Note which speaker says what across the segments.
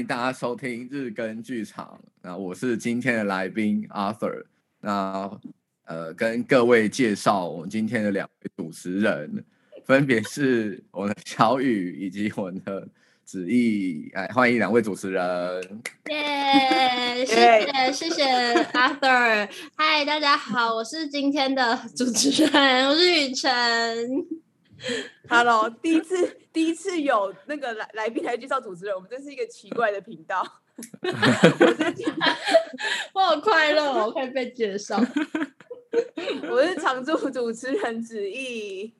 Speaker 1: 迎大家收听日更剧场。那我是今天的来宾 Arthur。那呃，跟各位介绍我们今天的两位主持人，分别是我的小雨以及我的子毅。哎，欢迎两位主持人。
Speaker 2: 耶，谢谢谢谢 Arthur。嗨，大家好，我是今天的主持人，我是雨辰。
Speaker 3: Hello，第一次第一次有那个来来宾来介绍主持人，我们真是一个奇怪的频道。
Speaker 2: 我好快乐哦，我可以被介绍。
Speaker 3: 我是常驻主持人子毅。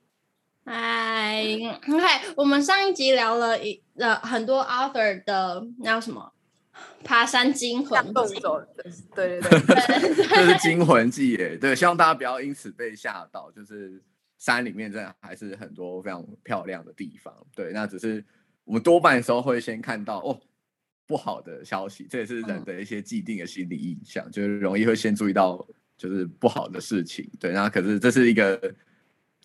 Speaker 2: 嗨，OK，我们上一集聊了一呃很多 author 的那叫什么爬山惊魂动
Speaker 3: 作，对对
Speaker 1: 对，这是惊魂记耶。对，希望大家不要因此被吓到，就是。山里面真的还是很多非常漂亮的地方，对，那只是我们多半的时候会先看到哦不好的消息，这也是人的一些既定的心理印象，嗯、就是容易会先注意到就是不好的事情，对，那可是这是一个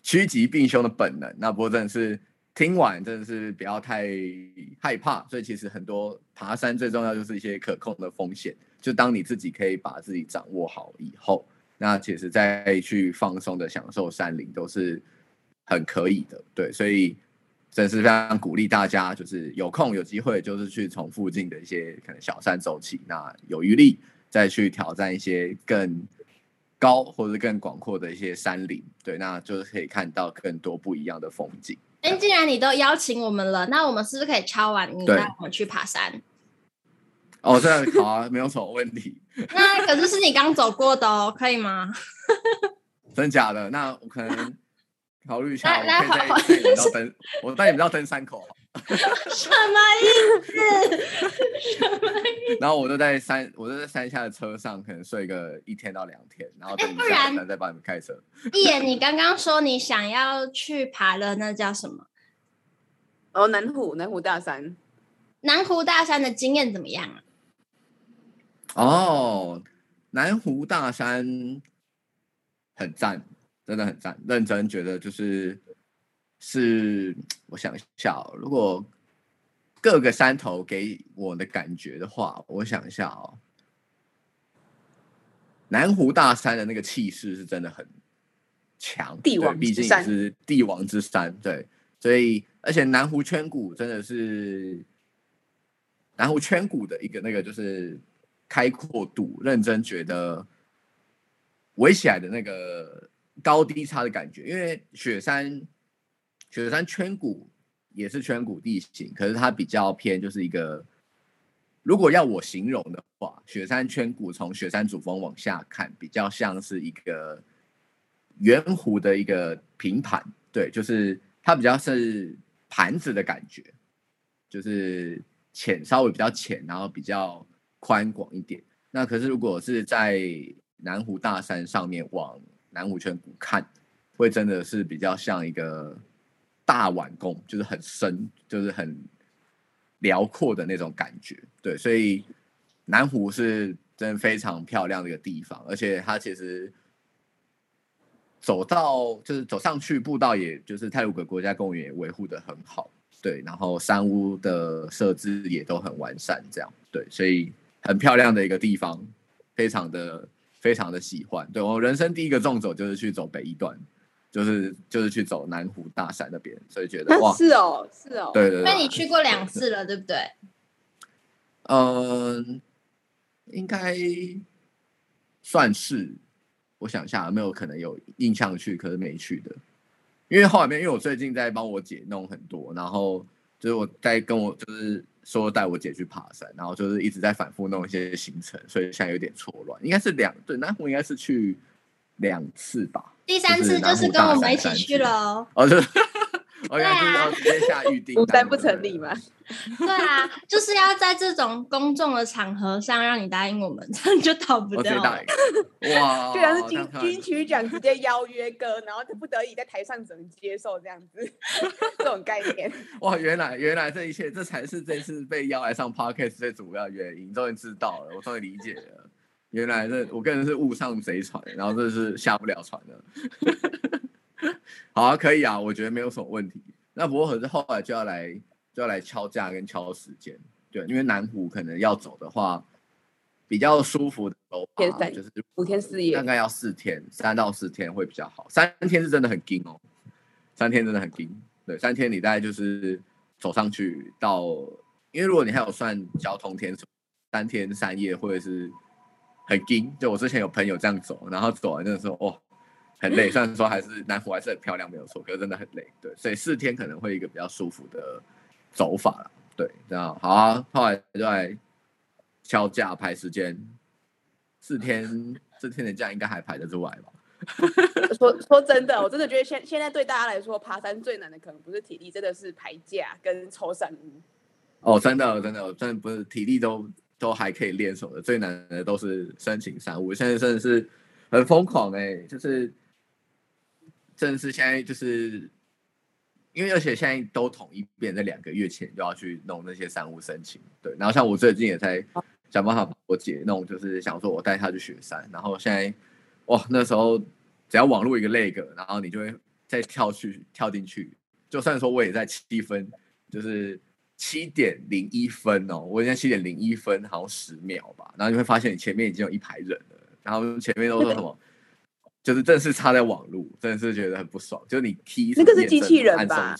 Speaker 1: 趋吉避凶的本能，那不过真的是听完真的是不要太害怕，所以其实很多爬山最重要就是一些可控的风险，就当你自己可以把自己掌握好以后。那其实再去放松的享受山林都是很可以的，对，所以真是非常鼓励大家，就是有空有机会，就是去从附近的一些可能小山走起，那有余力再去挑战一些更高或者更广阔的一些山林，对，那就是可以看到更多不一样的风景。
Speaker 2: 哎，既然你都邀请我们了，那我们是不是可以敲完你带我们去爬山？
Speaker 1: 哦，这样好啊，没有什么问题。
Speaker 2: 那可是是你刚走过的哦，可以吗？
Speaker 1: 真假的？那我可能考虑一下。来来，我带你们到登，我带你们到登山口。
Speaker 2: 什么意思？什么意思？
Speaker 1: 然后我就在山，我就在山下的车上，可能睡个一天到两天，然后等你下山再帮你们开车。
Speaker 2: 一言，你刚刚说你想要去爬的那叫什么？
Speaker 3: 哦，南湖，南湖大山。
Speaker 2: 南湖大山的经验怎么样啊？
Speaker 1: 哦，南湖大山很赞，真的很赞，认真觉得就是是，我想一下哦，如果各个山头给我的感觉的话，我想一下哦，南湖大山的那个气势是真的很强，
Speaker 3: 帝王之山，
Speaker 1: 毕竟是帝王之山，对，所以而且南湖圈谷真的是南湖圈谷的一个那个就是。开阔度，认真觉得围起来的那个高低差的感觉，因为雪山雪山圈谷也是圈谷地形，可是它比较偏，就是一个如果要我形容的话，雪山圈谷从雪山主峰往下看，比较像是一个圆弧的一个平盘，对，就是它比较是盘子的感觉，就是浅稍微比较浅，然后比较。宽广一点，那可是如果是在南湖大山上面往南湖圈谷看，会真的是比较像一个大碗公，就是很深，就是很辽阔的那种感觉。对，所以南湖是真的非常漂亮的一个地方，而且它其实走到就是走上去步道，也就是太鲁阁国家公园也维护得很好。对，然后山屋的设置也都很完善，这样对，所以。很漂亮的一个地方，非常的非常的喜欢。对，我人生第一个纵走就是去走北一段，就是就是去走南湖大山那边，所以觉得哇，
Speaker 3: 是哦，是哦，
Speaker 1: 对对对，
Speaker 2: 那你去过两次了，对不对？
Speaker 1: 嗯，应该算是。我想一下，有没有可能有印象去，可是没去的。因为后面，因为我最近在帮我姐弄很多，然后就是我在跟我就是。说带我姐去爬山，然后就是一直在反复弄一些行程，所以现在有点错乱。应该是两对，南湖应该是去两次吧。
Speaker 2: 第三次就是跟我们一起去了。
Speaker 1: 哦，对。我要就是要直接下预定，
Speaker 3: 孤单不成立吗？
Speaker 2: 对啊，就是要在这种公众的场合上让你答应我们，这样就逃不掉。
Speaker 1: 哇，
Speaker 3: 居然是金金曲奖直接邀约歌，然后就不得已在台上只能接受这样子 这种概念。
Speaker 1: 哇，原来原来这一切这才是这次被邀来上 Podcast 最主要原因，终于知道了，我终于理解了，原来这我个人是误上贼船，然后这是下不了船了。好啊，可以啊，我觉得没有什么问题。那不过可是后来就要来就要来敲价跟敲时间，对，因为南湖可能要走的话，比较舒服的走法就是
Speaker 3: 五天四夜，
Speaker 1: 大概要四天，三到四天会比较好。三天是真的很紧哦，三天真的很紧。对，三天你大概就是走上去到，因为如果你还有算交通天数，三天三夜或者是很紧。就我之前有朋友这样走，然后走完那个时候，哦，很累。虽然说还是南湖还是很漂亮，没有错，可是真的很累。对，所以四天可能会一个比较舒服的走法了。对，这样好啊。后来就来敲假排时间，四天四天的假应该还排得出来吧？
Speaker 3: 说说真的，我真的觉得现现在对大家来说，爬山最难的可能不是体力，真的是排假跟抽山屋。
Speaker 1: 哦，真的真的真的不是体力都都还可以练手的，最难的都是申请山屋。现在真的是很疯狂哎、欸，就是真的是现在就是。因为而且现在都统一变，在两个月前就要去弄那些山务申请，对。然后像我最近也在想办法把我姐弄，就是想说我带她去雪山。然后现在哇，那时候只要网络一个 lag，然后你就会再跳去跳进去。就算说我也在七分，就是七点零一分哦，我现在七点零一分，好像十秒吧。然后你会发现你前面已经有一排人了，然后前面都说什么？就是正是插在网路，真的是觉得很不爽。就是你 key
Speaker 3: 那个是机器人吧？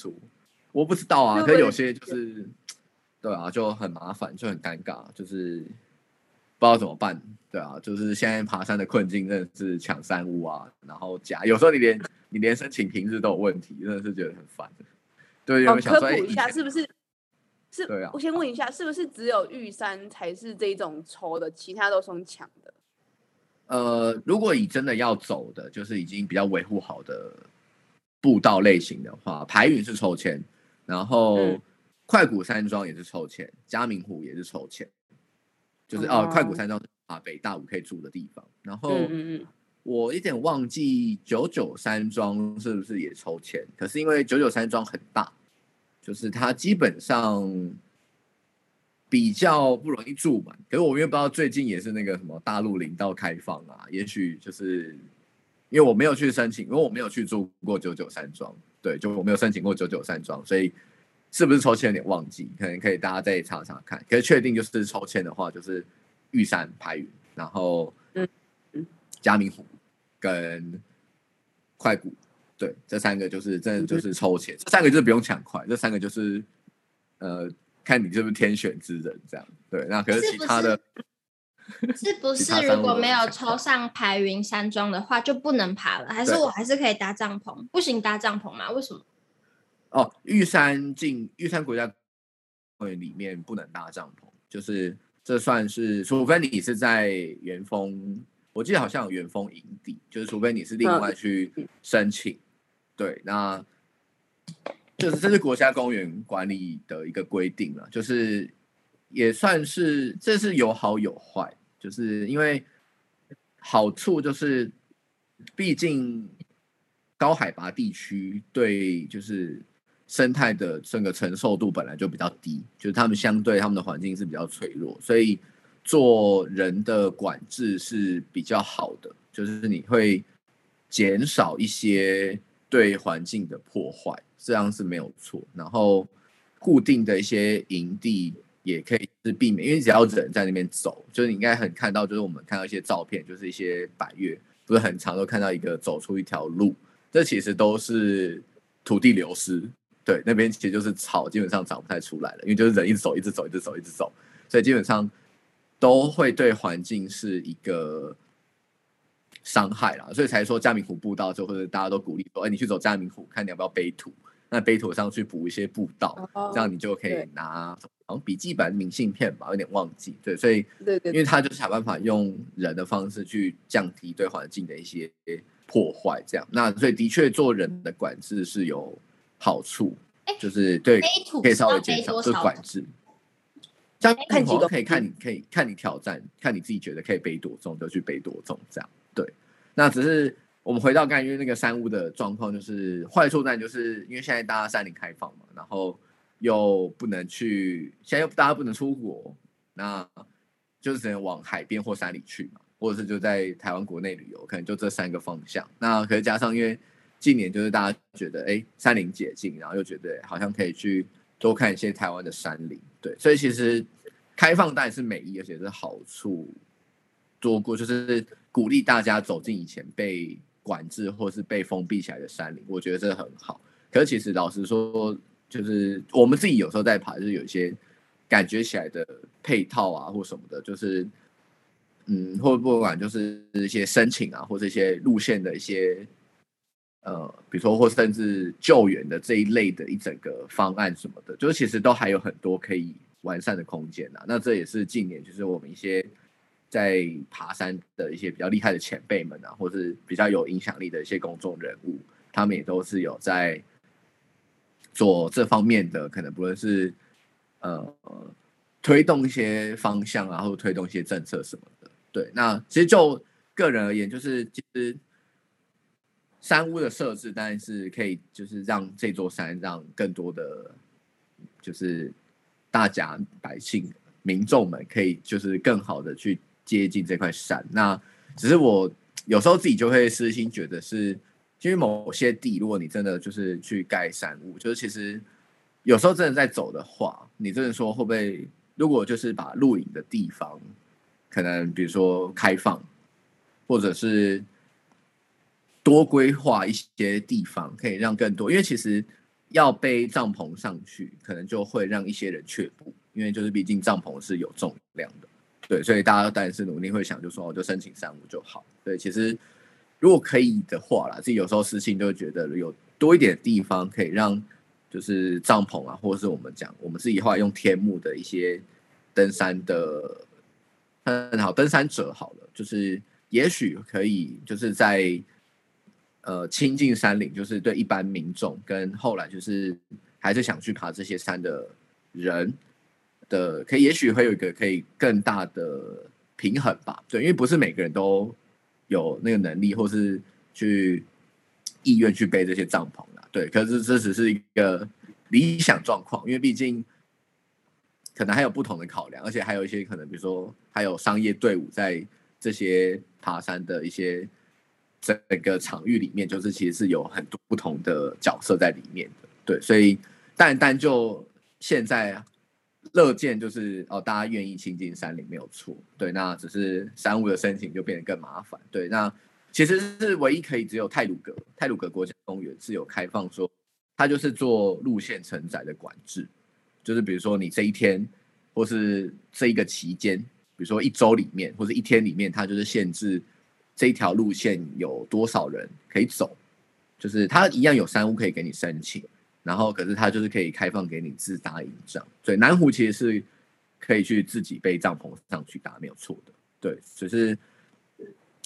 Speaker 1: 我不知道啊，可是有些就是，对啊，就很麻烦，就很尴尬，就是不知道怎么办。对啊，就是现在爬山的困境真的是抢山屋啊，然后假，有时候你连你连申请平日都有问题，真的是觉得很烦。对，有没有想说
Speaker 3: 科普一下，是不是？是，
Speaker 1: 对啊。
Speaker 3: 我先问一下，是不是只有玉山才是这种抽的，其他都是抢的？
Speaker 1: 呃，如果你真的要走的，就是已经比较维护好的步道类型的话，排云是抽签，然后快谷山庄也是抽签，嘉明湖也是抽签，就是哦，快谷山庄是啊北大五可以住的地方，然后我有点忘记九九山庄是不是也抽签，可是因为九九山庄很大，就是它基本上。比较不容易住满，可是我们又不知道最近也是那个什么大陆林道开放啊，也许就是因为我没有去申请，因为我没有去住过九九山庄，对，就我没有申请过九九山庄，所以是不是抽签有点忘记，可能可以大家再查查看。可是确定就是抽签的话，就是玉山排云，然后嗯嗯嘉明湖跟快谷，对，这三个就是真的就是抽签，这三个就是不用抢快，这三个就是呃。看你是不是天选之人，这样对。那可是其他的，
Speaker 2: 是不是如果没有抽上排云山庄的话，就不能爬了？还是我还是可以搭帐篷？不行搭帐篷吗？为什么？
Speaker 1: 哦，玉山进玉山国家公园里面不能搭帐篷，就是这算是，除非你是在元丰，我记得好像有元丰营地，就是除非你是另外去申请，嗯、对，那。就是这是国家公园管理的一个规定了，就是也算是这是有好有坏，就是因为好处就是，毕竟高海拔地区对就是生态的整个承受度本来就比较低，就是他们相对他们的环境是比较脆弱，所以做人的管制是比较好的，就是你会减少一些对环境的破坏。这样是没有错，然后固定的一些营地也可以是避免，因为只要人在那边走，就是你应该很看到，就是我们看到一些照片，就是一些百越不是很长，都看到一个走出一条路，这其实都是土地流失，对，那边其实就是草，基本上长不太出来了，因为就是人一直走，一直走，一直走，一直走，所以基本上都会对环境是一个。伤害啦，所以才说嘉明湖步道，就或者大家都鼓励说，哎，你去走嘉明湖，看你要不要背土，那背土上去补一些步道，哦、这样你就可以拿好像笔记本明信片吧，有点忘记，对，所以对对，因为他就是想办法用人的方式去降低对环境的一些破坏，这样，那所以的确做人的管制是有好处，就是对，可以稍微减少这个管制。嘉明湖可以看你可以看你挑战，看你自己觉得可以背多重就去背多重，这样。对，那只是我们回到刚才，因为那个山屋的状况，就是坏处在就是因为现在大家山林开放嘛，然后又不能去，现在又大家不能出国，那就只能往海边或山里去嘛，或者是就在台湾国内旅游，可能就这三个方向。那可是加上因为近年就是大家觉得哎山林解禁，然后又觉得好像可以去多看一些台湾的山林。对，所以其实开放当然是美意，而且是好处多过，就是鼓励大家走进以前被管制或是被封闭起来的山林。我觉得这很好。可是其实老实说，就是我们自己有时候在爬，就是有一些感觉起来的配套啊或什么的，就是嗯，或不管就是一些申请啊，或者一些路线的一些。呃，比如说或甚至救援的这一类的一整个方案什么的，就是其实都还有很多可以完善的空间呐。那这也是近年就是我们一些在爬山的一些比较厉害的前辈们啊，或是比较有影响力的一些公众人物，他们也都是有在做这方面的，可能不论是呃推动一些方向啊，或推动一些政策什么的。对，那其实就个人而言，就是其实。山屋的设置当然是可以，就是让这座山让更多的，就是大家百姓民众们可以就是更好的去接近这块山。那只是我有时候自己就会私心觉得是，因为某些地，如果你真的就是去盖山屋，就是其实有时候真的在走的话，你真的说会不会，如果就是把露营的地方，可能比如说开放，或者是。多规划一些地方，可以让更多，因为其实要背帐篷上去，可能就会让一些人却步，因为就是毕竟帐篷是有重量的，对，所以大家当然是努力会想，就说我就申请山屋就好。对，其实如果可以的话啦，自己有时候私心就会觉得有多一点地方可以让，就是帐篷啊，或者是我们讲我们自己后来用天幕的一些登山的，很好登山者好了，就是也许可以就是在。呃，亲近山林就是对一般民众跟后来就是还是想去爬这些山的人的，可以也许会有一个可以更大的平衡吧。对，因为不是每个人都有那个能力或是去意愿去背这些帐篷啊。对，可是这只是一个理想状况，因为毕竟可能还有不同的考量，而且还有一些可能，比如说还有商业队伍在这些爬山的一些。整个场域里面，就是其实是有很多不同的角色在里面的，对，所以但但就现在乐见就是哦，大家愿意亲近山林没有错，对，那只是山屋的申请就变得更麻烦，对，那其实是唯一可以只有泰鲁阁，泰鲁阁国家公园是有开放说，它就是做路线承载的管制，就是比如说你这一天或是这一个期间，比如说一周里面或者一天里面，它就是限制。这一条路线有多少人可以走？就是它一样有山屋可以给你申请，然后可是它就是可以开放给你自搭营帐。所以南湖其实是可以去自己背帐篷上去搭，没有错的。对，只是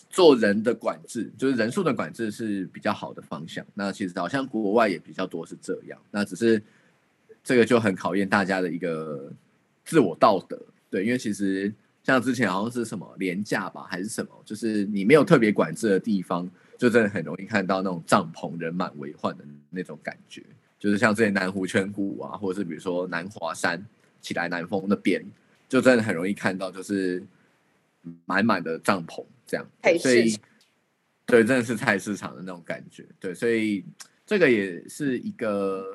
Speaker 1: 做人的管制，就是人数的管制是比较好的方向。那其实好像国外也比较多是这样。那只是这个就很考验大家的一个自我道德。对，因为其实。像之前好像是什么廉价吧，还是什么，就是你没有特别管制的地方，就真的很容易看到那种帐篷人满为患的那种感觉。就是像这些南湖圈谷啊，或者是比如说南华山、起来南峰那边，就真的很容易看到，就是满满的帐篷这样。所以，对，真的是菜市场的那种感觉。对，所以这个也是一个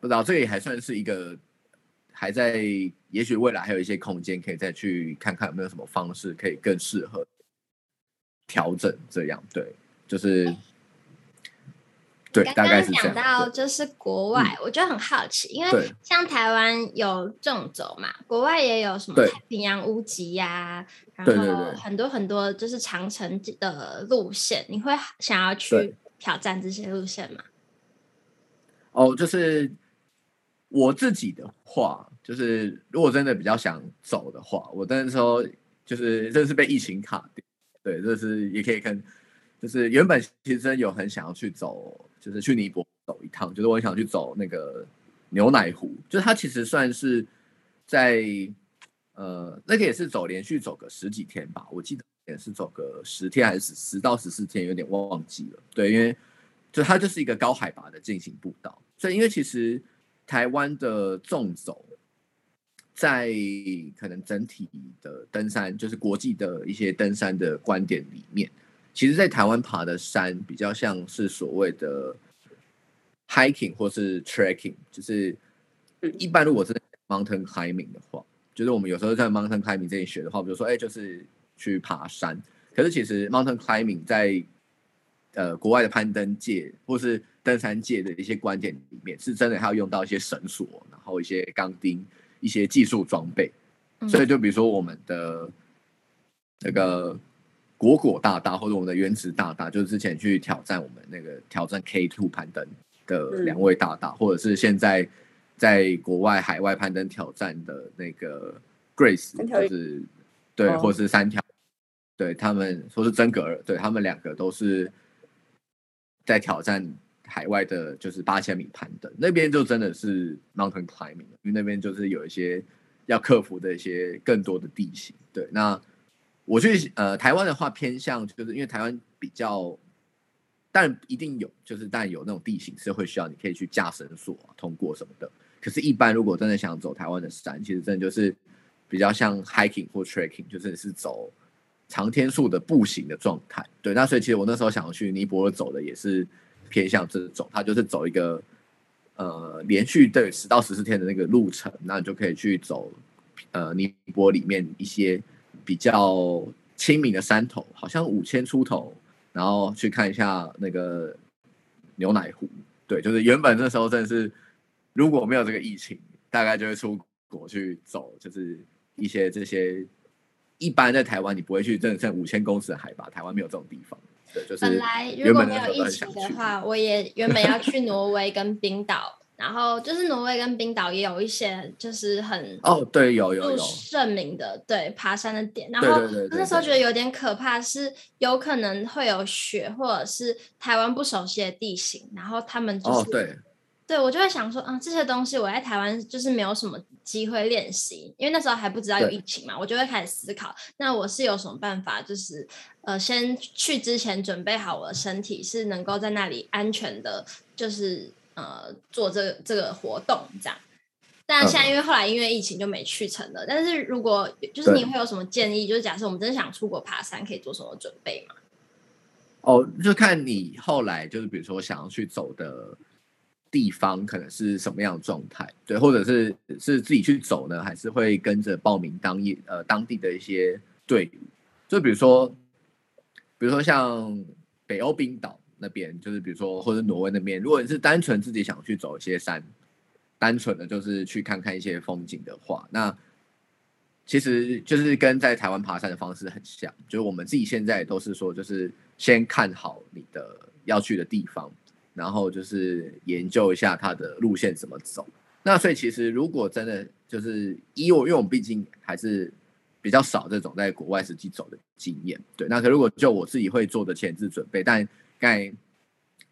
Speaker 1: 不知道，这个也还算是一个。还在，也许未来还有一些空间，可以再去看看有没有什么方式可以更适合调整。这样对，就是对，
Speaker 2: 刚刚
Speaker 1: 大概是这样。
Speaker 2: 讲到就是国外，嗯、我就很好奇，因为像台湾有纵走嘛，国外也有什么太平洋屋脊呀，然后很多很多就是长城的路线，你会想要去挑战这些路线吗？
Speaker 1: 哦，就是。我自己的话，就是如果真的比较想走的话，我那时候就是真的是被疫情卡掉。对，这是也可以跟，就是原本其实真有很想要去走，就是去尼泊走一趟，就是我想去走那个牛奶湖，就是它其实算是在呃那个也是走连续走个十几天吧，我记得也是走个十天还是十到十四天，有点忘记了。对，因为就它就是一个高海拔的进行步道，所以因为其实。台湾的纵走，在可能整体的登山，就是国际的一些登山的观点里面，其实，在台湾爬的山比较像是所谓的 hiking 或是 trekking，就是一般如果是 mountain climbing 的话，就是我们有时候在 mountain climbing 这里学的话，比如说哎，就是去爬山。可是其实 mountain climbing 在呃国外的攀登界或是登山界的一些观点里面，是真的还要用到一些绳索，然后一些钢钉、一些技术装备。所以就比如说我们的那个果果大大或者我们的原子大大，就是之前去挑战我们那个挑战 K two 攀登的两位大大，或者是现在在国外海外攀登挑战的那个 Grace，就是对，或是三条，对他们说是真格尔，对他们两个都是在挑战海外的，就是八千米攀登，那边就真的是 mountain climbing，因为那边就是有一些。要克服的一些更多的地形，对。那我去呃台湾的话，偏向就是因为台湾比较，但一定有，就是但有那种地形是会需要你可以去架绳索通过什么的。可是，一般如果真的想走台湾的山，其实真的就是比较像 hiking 或 trekking，就是是走长天数的步行的状态。对。那所以其实我那时候想要去尼泊尔走的也是偏向这种，它就是走一个。呃，连续对十到十四天的那个路程，那你就可以去走，呃，尼泊里面一些比较亲民的山头，好像五千出头，然后去看一下那个牛奶湖。对，就是原本那时候真的是，如果没有这个疫情，大概就会出国去走，就是一些这些一般在台湾你不会去，真的像五千公尺的海拔，台湾没有这种地方。对就是、
Speaker 2: 本来如果没有疫情的话，我也原本要去挪威跟冰岛，然后就是挪威跟冰岛也有一些就是很
Speaker 1: 哦，对，有有有
Speaker 2: 盛名的对爬山的点，然后那时候觉得有点可怕，是有可能会有雪或者是台湾不熟悉的地形，然后他们就是、
Speaker 1: 哦、对。
Speaker 2: 对，我就会想说，嗯，这些东西我在台湾就是没有什么机会练习，因为那时候还不知道有疫情嘛，我就会开始思考，那我是有什么办法，就是呃，先去之前准备好我的身体，是能够在那里安全的，就是呃做这个这个活动这样。但现在因为后来因为疫情就没去成了，但是如果就是你会有什么建议，就是假设我们真的想出国爬山，可以做什么准备吗？
Speaker 1: 哦，就看你后来就是比如说想要去走的。地方可能是什么样的状态？对，或者是是自己去走呢，还是会跟着报名当一呃当地的一些队伍？就比如说，比如说像北欧冰岛那边，就是比如说或者挪威那边，如果你是单纯自己想去走一些山，单纯的就是去看看一些风景的话，那其实就是跟在台湾爬山的方式很像，就是我们自己现在都是说，就是先看好你的要去的地方。然后就是研究一下它的路线怎么走。那所以其实如果真的就是以我，因为我们毕竟还是比较少这种在国外实际走的经验。对，那可如果就我自己会做的前置准备，但刚才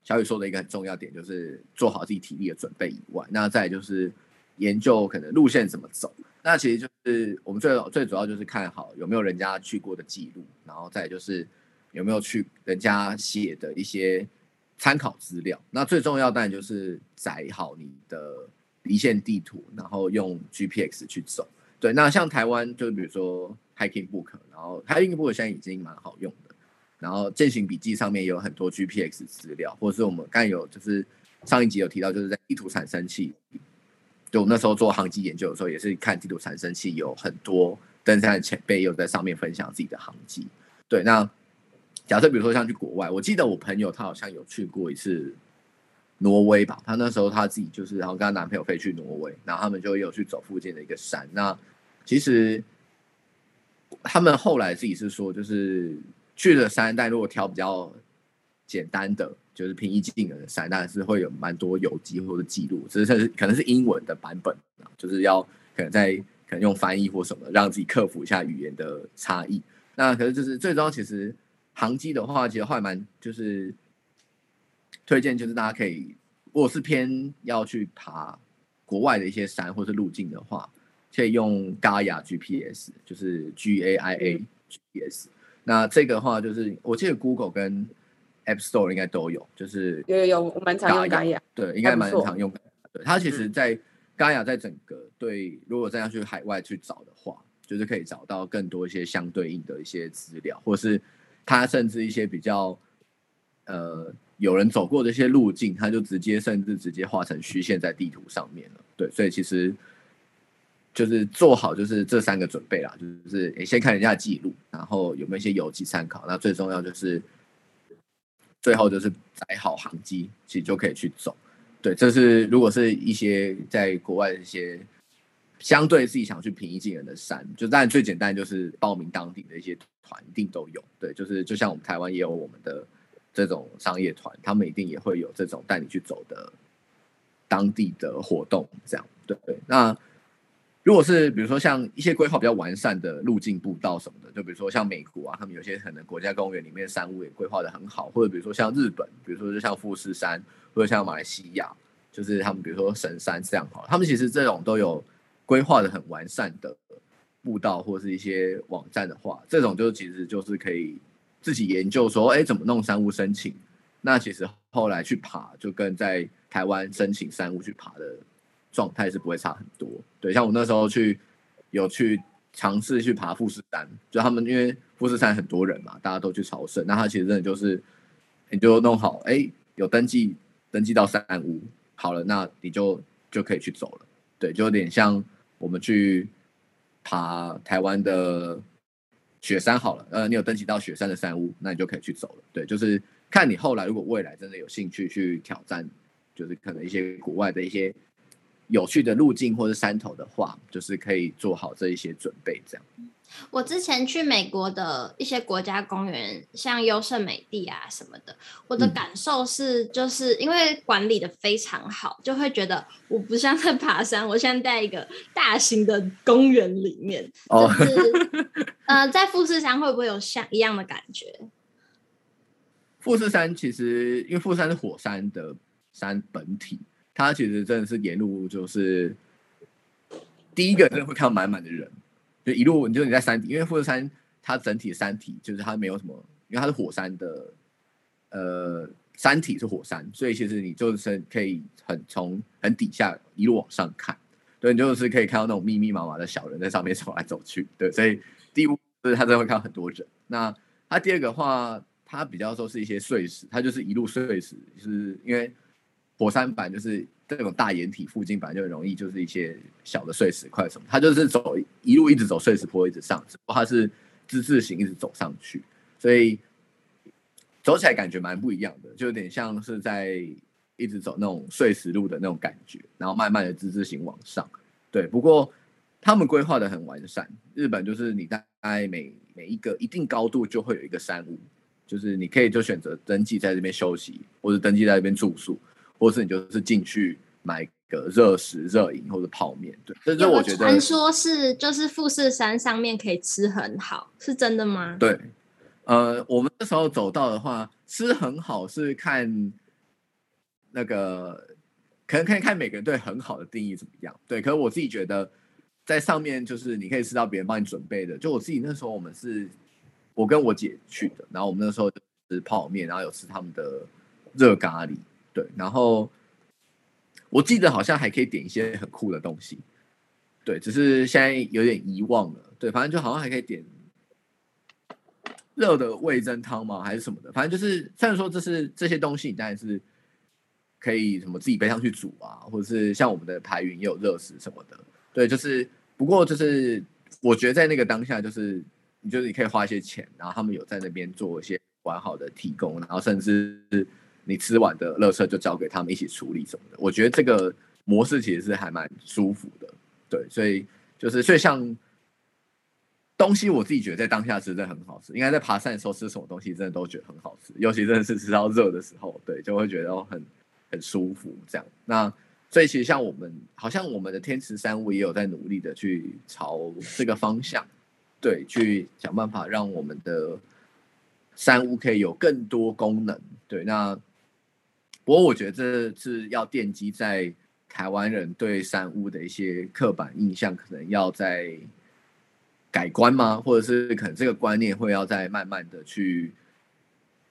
Speaker 1: 小雨说的一个很重要点就是做好自己体力的准备以外，那再就是研究可能路线怎么走。那其实就是我们最最主要就是看好有没有人家去过的记录，然后再就是有没有去人家写的一些。参考资料，那最重要当然就是载好你的离线地图，然后用 GPX 去走。对，那像台湾就比如说 Hiking Book，然后 Hiking Book 现在已经蛮好用的，然后健行笔记上面有很多 GPX 资料，或者是我们刚有就是上一集有提到，就是在地图产生器，就我那时候做航迹研究的时候，也是看地图产生器，有很多登山的前辈有在上面分享自己的航迹。对，那。假设比如说像去国外，我记得我朋友他好像有去过一次挪威吧，他那时候他自己就是然后跟他男朋友飞去挪威，然后他们就有去走附近的一个山。那其实他们后来自己是说，就是去了山，但如果挑比较简单的，就是平易近人的山，但是会有蛮多游记或者记录，只是可能是英文的版本，就是要可能在可能用翻译或什么，让自己克服一下语言的差异。那可是就是最终其实。航机的话，其实还蛮就是推荐，就是大家可以，如果是偏要去爬国外的一些山或是路径的话，可以用 Gaia GPS，就是 G A I A GPS。那这个的话，就是我记得 Google 跟 App Store 应该都有，就是
Speaker 3: 有有有，我蛮常用 Gaia，
Speaker 1: 对，应该蛮常用。对，它其实，在 Gaia 在整个对，如果真要去海外去找的话，就是可以找到更多一些相对应的一些资料，或是。它甚至一些比较，呃，有人走过的一些路径，它就直接甚至直接画成虚线在地图上面了。对，所以其实就是做好就是这三个准备啦，就是你先看人家的记录，然后有没有一些游记参考。那最重要就是最后就是载好航机，其实就可以去走。对，这是如果是一些在国外的一些相对自己想去平易近人的山，就当然最简单就是报名当地的一些团，一定都有。对，就是就像我们台湾也有我们的。这种商业团，他们一定也会有这种带你去走的当地的活动，这样对？那如果是比如说像一些规划比较完善的路径步道什么的，就比如说像美国啊，他们有些可能国家公园里面山屋也规划得很好，或者比如说像日本，比如说就像富士山，或者像马来西亚，就是他们比如说神山这样好，他们其实这种都有规划得很完善的步道或是一些网站的话，这种就其实就是可以。自己研究说，哎，怎么弄山屋申请？那其实后来去爬，就跟在台湾申请山屋去爬的状态是不会差很多。对，像我那时候去，有去尝试去爬富士山，就他们因为富士山很多人嘛，大家都去朝圣，那他其实真的就是，你就弄好，哎，有登记，登记到山屋，好了，那你就就可以去走了。对，就有点像我们去爬台湾的。雪山好了，呃，你有登记到雪山的山屋，那你就可以去走了。对，就是看你后来如果未来真的有兴趣去挑战，就是可能一些国外的一些有趣的路径或者山头的话，就是可以做好这一些准备。这样。
Speaker 2: 我之前去美国的一些国家公园，像优胜美地啊什么的，我的感受是，就是因为管理的非常好，就会觉得我不像在爬山，我现在在一个大型的公园里面。哦，就是呃，在富士山会不会有像一样的感觉？
Speaker 1: 富士山其实，因为富士山是火山的山本体，它其实真的是沿路就是第一个真的会看到满满的人。就一路，你就你在山顶，因为富士山它整体山体就是它没有什么，因为它是火山的，呃，山体是火山，所以其实你就是可以很从很底下一路往上看，对，你就是可以看到那种密密麻麻的小人在上面走来走去，对，所以第一步就是它真的会看到很多人。那它第二个话，它比较说是一些碎石，它就是一路碎石，是因为火山板就是。这种大岩体附近本来就容易，就是一些小的碎石块什么，它就是走一路一直走碎石坡一直上，只不过它是之字形一直走上去，所以走起来感觉蛮不一样的，就有点像是在一直走那种碎石路的那种感觉，然后慢慢的之字形往上。对，不过他们规划的很完善，日本就是你大概每每一个一定高度就会有一个山屋，就是你可以就选择登记在这边休息，或者登记在这边住宿。或是你就是进去买个热食、热饮或者泡面，对。但是我觉得传
Speaker 2: 说是就是富士山上面可以吃很好，是真的吗？
Speaker 1: 对，呃，我们那时候走到的话，吃很好是看那个，可能可以看每个人对很好的定义怎么样。对，可是我自己觉得在上面就是你可以吃到别人帮你准备的。就我自己那时候，我们是我跟我姐去的，然后我们那时候吃泡面，然后有吃他们的热咖喱。对，然后我记得好像还可以点一些很酷的东西，对，只是现在有点遗忘了。对，反正就好像还可以点热的味噌汤吗？还是什么的？反正就是，虽然说这是这些东西，你当然是可以什么自己背上去煮啊，或者是像我们的排云也有热食什么的。对，就是不过就是我觉得在那个当下，就是你就是你可以花一些钱，然后他们有在那边做一些完好的提供，然后甚至是。你吃完的垃圾就交给他们一起处理什么的，我觉得这个模式其实是还蛮舒服的，对，所以就是所以像东西，我自己觉得在当下吃真的很好吃，应该在爬山的时候吃什么东西真的都觉得很好吃，尤其真的是吃到热的时候，对，就会觉得很很舒服这样。那所以其实像我们，好像我们的天池山屋也有在努力的去朝这个方向，对，去想办法让我们的山屋可以有更多功能，对，那。不过我觉得这是要奠基在台湾人对山屋的一些刻板印象，可能要在改观吗？或者是可能这个观念会要再慢慢的去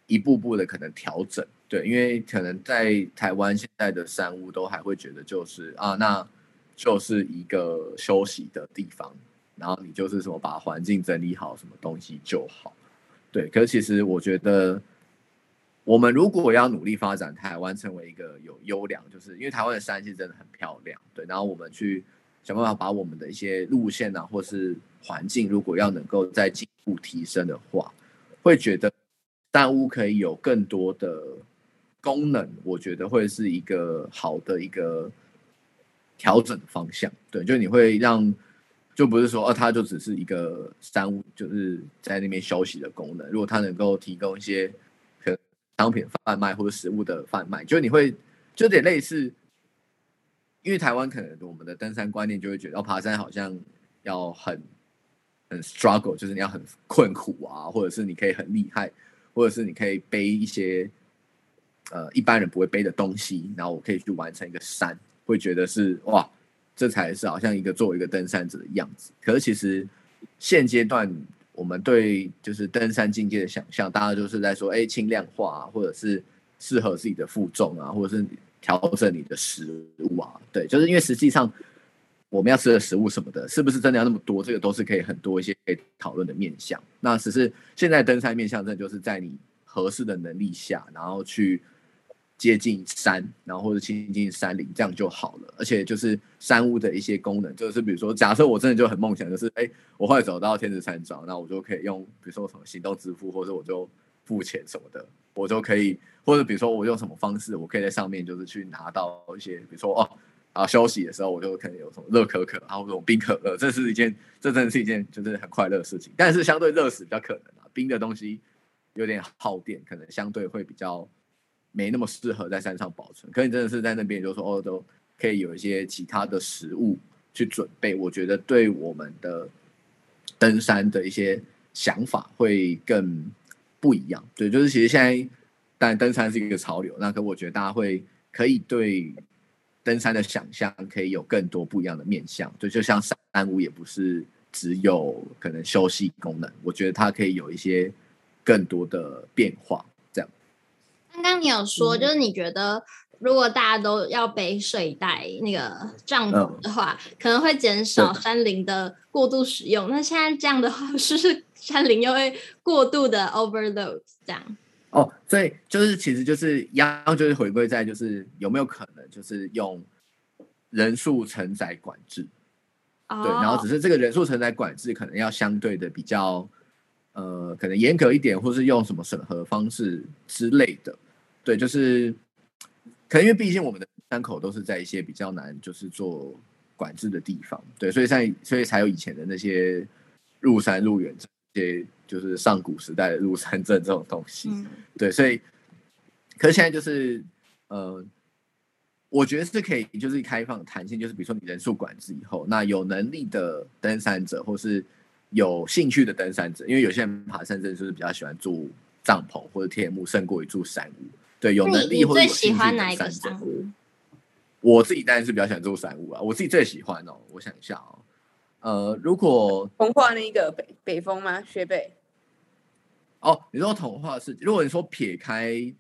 Speaker 1: 一步步的可能调整？对，因为可能在台湾现在的山屋都还会觉得就是啊，那就是一个休息的地方，然后你就是什么把环境整理好，什么东西就好。对，可是其实我觉得。我们如果要努力发展台湾成为一个有优良，就是因为台湾的山其实真的很漂亮，对，然后我们去想办法把我们的一些路线啊，或是环境，如果要能够再进一步提升的话，会觉得山屋可以有更多的功能，我觉得会是一个好的一个调整方向，对，就你会让，就不是说哦，它就只是一个山屋，就是在那边休息的功能，如果它能够提供一些。商品贩卖或者食物的贩卖，就你会就有点类似，因为台湾可能我们的登山观念就会觉得，爬山好像要很很 struggle，就是你要很困苦啊，或者是你可以很厉害，或者是你可以背一些呃一般人不会背的东西，然后我可以去完成一个山，会觉得是哇，这才是好像一个作为一个登山者的样子。可是其实现阶段。我们对就是登山境界的想象，大家就是在说，哎，轻量化啊，或者是适合自己的负重啊，或者是调整你的食物啊，对，就是因为实际上我们要吃的食物什么的，是不是真的要那么多？这个都是可以很多一些可以讨论的面向。那只是现在登山面向，真的就是在你合适的能力下，然后去。接近山，然后或者亲近山林，这样就好了。而且就是山屋的一些功能，就是比如说，假设我真的就很梦想，就是哎，我会走到天子山庄，那我就可以用，比如说什么行动支付，或者我就付钱什么的，我就可以，或者比如说我用什么方式，我可以在上面就是去拿到一些，比如说哦，啊休息的时候，我就可能有什么热可可啊，或者冰可乐，这是一件，这真的是一件就是很快乐的事情。但是相对热死比较可能啊，冰的东西有点耗电，可能相对会比较。没那么适合在山上保存，可你真的是在那边，就说哦，都可以有一些其他的食物去准备。我觉得对我们的登山的一些想法会更不一样。对，就是其实现在，当然登山是一个潮流，那可我觉得大家会可以对登山的想象可以有更多不一样的面向。对，就像山屋也不是只有可能休息功能，我觉得它可以有一些更多的变化。
Speaker 2: 刚刚你有说，就是你觉得如果大家都要背睡袋、那个帐篷的话，嗯、可能会减少山林的过度使用。那现在这样的话，是不是山林又会过度的 overload 这样？
Speaker 1: 哦，所以就是其实就是一样，就是回归在就是有没有可能就是用人数承载管制？哦、对，然后只是这个人数承载管制可能要相对的比较。呃，可能严格一点，或是用什么审核方式之类的，对，就是，可能因为毕竟我们的山口都是在一些比较难，就是做管制的地方，对，所以在所以才有以前的那些入山入园这些，就是上古时代的入山证这种东西，嗯、对，所以，可是现在就是，呃，我觉得是可以，就是开放弹性，就是比如说你人数管制以后，那有能力的登山者或是。有兴趣的登山者，因为有些人爬山真的就是比较喜欢住帐篷或者天幕，胜过于住山屋。对，有能力或者喜欢哪一个山屋？我自己当然是比较喜欢住山屋啊。我自己最喜欢哦，我想一下哦，呃，如果
Speaker 3: 童话那个北北风吗？雪北？
Speaker 1: 哦，你说童话是？如果你说撇开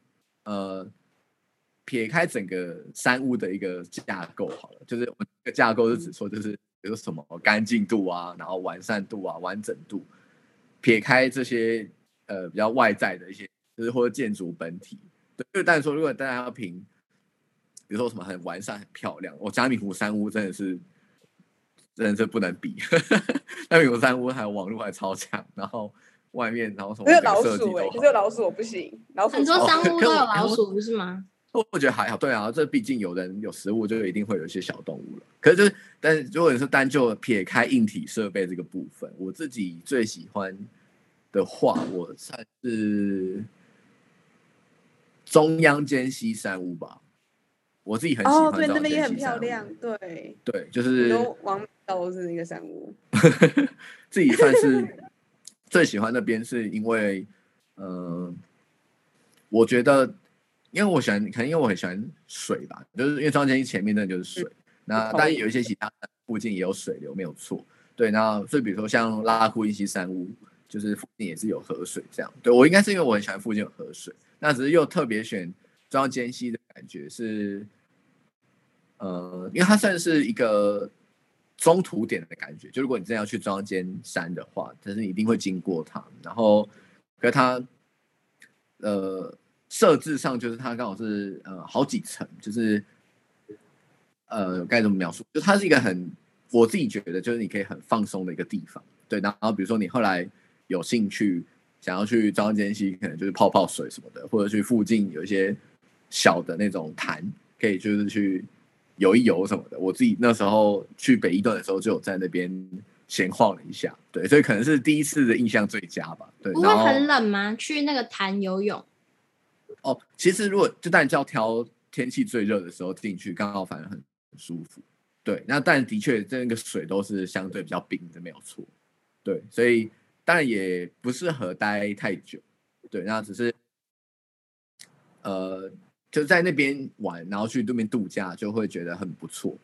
Speaker 1: 呃撇开整个山屋的一个架构好了，就是我们这个架构是指说就是。比如什么干净度啊，然后完善度啊，完整度，撇开这些呃比较外在的一些，就是或者建筑本体，对，就但是说如果大家要评，比如说什么很完善、很漂亮，我加米湖山屋真的是真的是不能比，加米湖山屋还有网络还超强，然后外面然后什么，
Speaker 3: 没有老鼠哎、欸，可是老鼠我不行，老鼠
Speaker 2: 很多山屋都有老鼠不是吗？
Speaker 1: 我觉得还好，对啊，这毕竟有人有食物，就一定会有一些小动物了。可是、就是，但是如果你是单就撇开硬体设备这个部分，我自己最喜欢的话，我算是中央尖西山屋吧。我自己很喜欢。哦，对，那边也很漂亮。对，对，就是
Speaker 3: 都王都是那个山屋。
Speaker 1: 自己算是最喜欢那边，是因为，嗯、呃，我觉得。因为我喜欢，可能因为我很喜欢水吧，就是因为中央尖溪前面那就是水，嗯、那当然有一些其他附近也有水流，没有错。对，那所以比如说像拉库音溪山屋，就是附近也是有河水这样。对，我应该是因为我很喜欢附近有河水，那只是又特别选中央尖溪的感觉是，呃，因为它算是一个中途点的感觉，就如果你真的要去中央尖山的话，但是一定会经过它，然后可是它，呃。设置上就是它刚好是呃好几层，就是呃该怎么描述？就它是一个很我自己觉得就是你可以很放松的一个地方。对，然后比如说你后来有兴趣想要去中央间溪，可能就是泡泡水什么的，或者去附近有一些小的那种潭，可以就是去游一游什么的。我自己那时候去北一段的时候就有在那边闲晃了一下，对，所以可能是第一次的印象最佳吧。对，
Speaker 2: 不会很冷吗？去那个潭游泳？
Speaker 1: 哦，其实如果就当然就要挑天气最热的时候进去，刚好反而很舒服。对，那但的确这个水都是相对比较冰的，没有错。对，所以当然也不适合待太久。对，那只是呃就在那边玩，然后去对面度假，就会觉得很不错。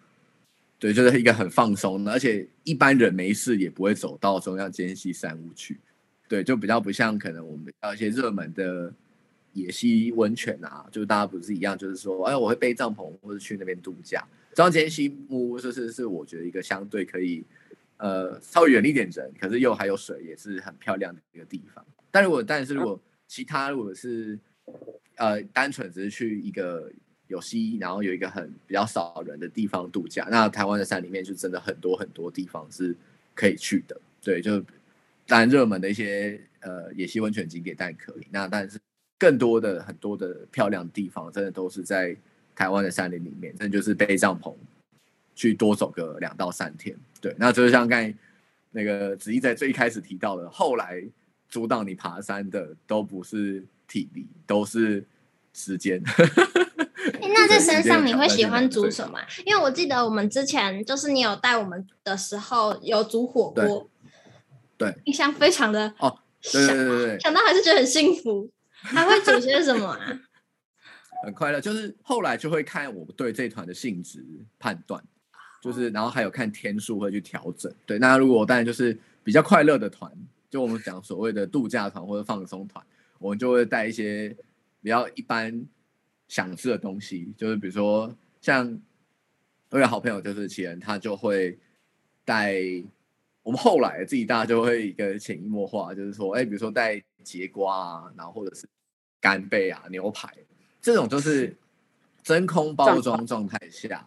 Speaker 1: 对，就是一个很放松，而且一般人没事也不会走到中央间隙山屋去。对，就比较不像可能我们要一些热门的。野溪温泉啊，就是大家不是一样，就是说，哎，我会背帐篷或者去那边度假。中央间隙屋就是是我觉得一个相对可以，呃，稍微远一点人，可是又还有水，也是很漂亮的一个地方。但如果但是如果其他如果是呃单纯只是去一个有溪，然后有一个很比较少人的地方度假，那台湾的山里面就真的很多很多地方是可以去的。对，就当然热门的一些呃野溪温泉景点当然可以，那但是。更多的很多的漂亮的地方，真的都是在台湾的山林里面，真的就是背帐篷去多走个两到三天。对，那就是像刚才那个子怡在最一开始提到的，后来阻挡你爬山的都不是体力，都是时间。
Speaker 2: 欸、那在山上你会喜欢煮什么？因为我记得我们之前就是你有带我们的时候有煮火锅，
Speaker 1: 对，
Speaker 2: 印象非常的
Speaker 1: 哦，对对对对，对，
Speaker 2: 想到还是觉得很幸福。还会煮些什么啊？
Speaker 1: 很快乐，就是后来就会看我们对这团的性质判断，就是然后还有看天数会去调整。对，那如果当然就是比较快乐的团，就我们讲所谓的度假团或者放松团，我们就会带一些比较一般想吃的东西，就是比如说像我有好朋友就是奇人，他就会带。我们后来自己大家就会一个潜移默化，就是说，哎，比如说带节瓜啊，然后或者是干贝啊、牛排，这种就是真空包装状态下，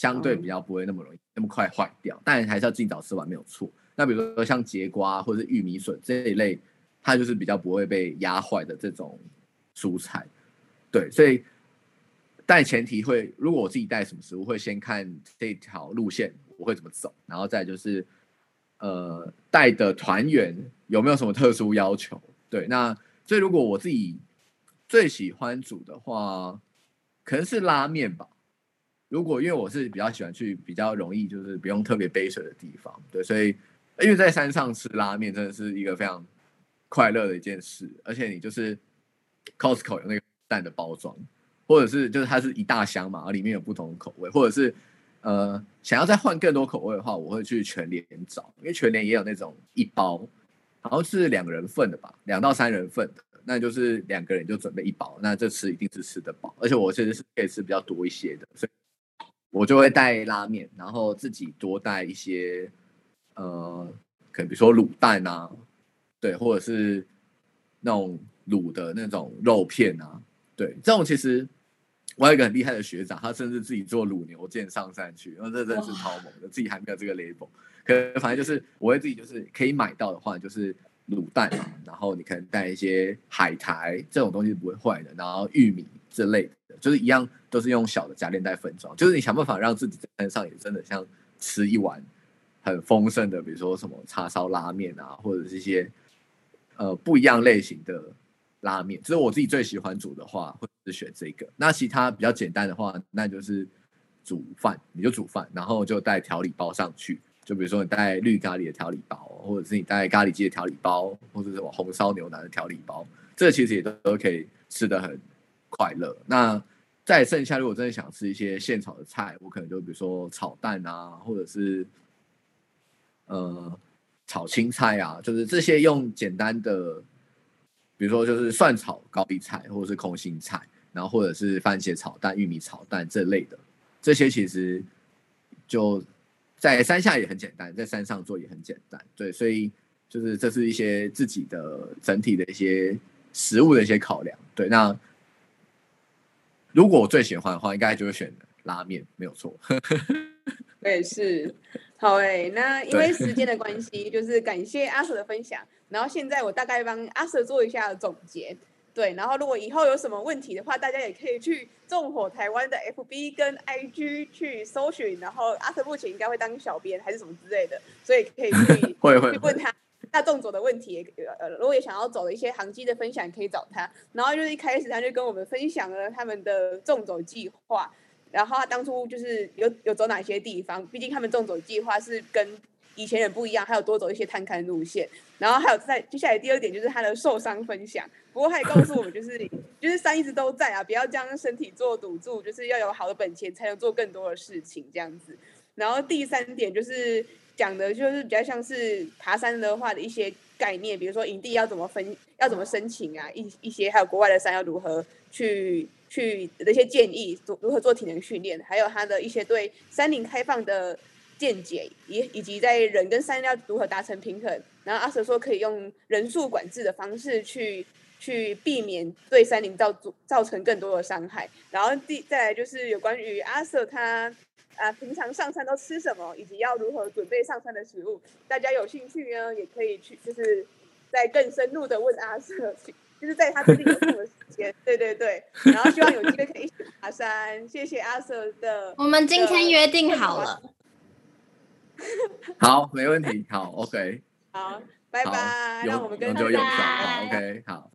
Speaker 1: 相对比较不会那么容易那么快坏掉，但还是要尽早吃完没有错。那比如说像节瓜或者是玉米笋这一类，它就是比较不会被压坏的这种蔬菜。对，所以但前提会，如果我自己带什么食物，会先看这条路线我会怎么走，然后再就是。呃，带的团员有没有什么特殊要求？对，那所以如果我自己最喜欢煮的话，可能是拉面吧。如果因为我是比较喜欢去比较容易就是不用特别背水的地方，对，所以因为在山上吃拉面真的是一个非常快乐的一件事，而且你就是 Costco 有那个蛋的包装，或者是就是它是一大箱嘛，而里面有不同的口味，或者是。呃，想要再换更多口味的话，我会去全联找，因为全联也有那种一包，好像是两人份的吧，两到三人份的，那就是两个人就准备一包，那这吃一定是吃得饱，而且我其实是可以吃比较多一些的，所以我就会带拉面，然后自己多带一些，呃，可能比如说卤蛋啊，对，或者是那种卤的那种肉片啊，对，这种其实。我有一个很厉害的学长，他甚至自己做卤牛腱上山去，那这真的是超猛的，自己还没有这个 label。可反正就是我会自己就是可以买到的话，就是卤蛋，然后你可能带一些海苔这种东西不会坏的，然后玉米之类的，就是一样都是用小的夹链袋分装，就是你想办法让自己在山上也真的像吃一碗很丰盛的，比如说什么叉烧拉面啊，或者是一些呃不一样类型的。拉面，只是我自己最喜欢煮的话，会是选这个。那其他比较简单的话，那就是煮饭，你就煮饭，然后就带调理包上去。就比如说你带绿咖喱的调理包，或者是你带咖喱鸡的调理包，或者是什么红烧牛腩的调理包，这其实也都都可以吃得很快乐。那再剩下，如果真的想吃一些现炒的菜，我可能就比如说炒蛋啊，或者是呃炒青菜啊，就是这些用简单的。比如说，就是蒜炒高丽菜，或者是空心菜，然后或者是番茄炒蛋、玉米炒蛋这类的，这些其实就在山下也很简单，在山上做也很简单。对，所以就是这是一些自己的整体的一些食物的一些考量。对，那如果我最喜欢的话，应该就会选拉面，没有错。
Speaker 3: 我也是。好诶、欸，那因为时间的关系，就是感谢阿 Sir 的分享。然后现在我大概帮阿 Sir 做一下总结。对，然后如果以后有什么问题的话，大家也可以去纵火台湾的 FB 跟 IG 去搜寻。然后阿 Sir 目前应该会当小编还是什么之类的，所以可以去
Speaker 1: 会会
Speaker 3: 去问他那纵走的问题。呃，如果也想要走的一些航机的分享，可以找他。然后就是一开始他就跟我们分享了他们的纵走计划，然后他当初就是有有走哪些地方，毕竟他们纵走计划是跟以前人不一样，还有多走一些探勘路线，然后还有在接下来第二点就是他的受伤分享。不过他也告诉我们，就是 就是山一直都在啊，不要将身体做赌注，就是要有好的本钱才能做更多的事情这样子。然后第三点就是讲的就是比较像是爬山的话的一些概念，比如说营地要怎么分，要怎么申请啊，一一些还有国外的山要如何去去的一些建议，如何做体能训练，还有他的一些对山林开放的。见解，以以及在人跟山要如何达成平衡，然后阿舍说可以用人数管制的方式去去避免对山林造造成更多的伤害，然后第再来就是有关于阿舍他啊平常上山都吃什么，以及要如何准备上山的食物，大家有兴趣呢也可以去就是再更深入的问阿舍就是在他最近有空的时间，对对对，然后希望有机会可以一起爬山，谢谢阿舍的，
Speaker 2: 我们今天约定好了。
Speaker 1: 好，没问题。好，OK。
Speaker 3: 好，拜拜。
Speaker 1: 让我们就用上。好，OK。好。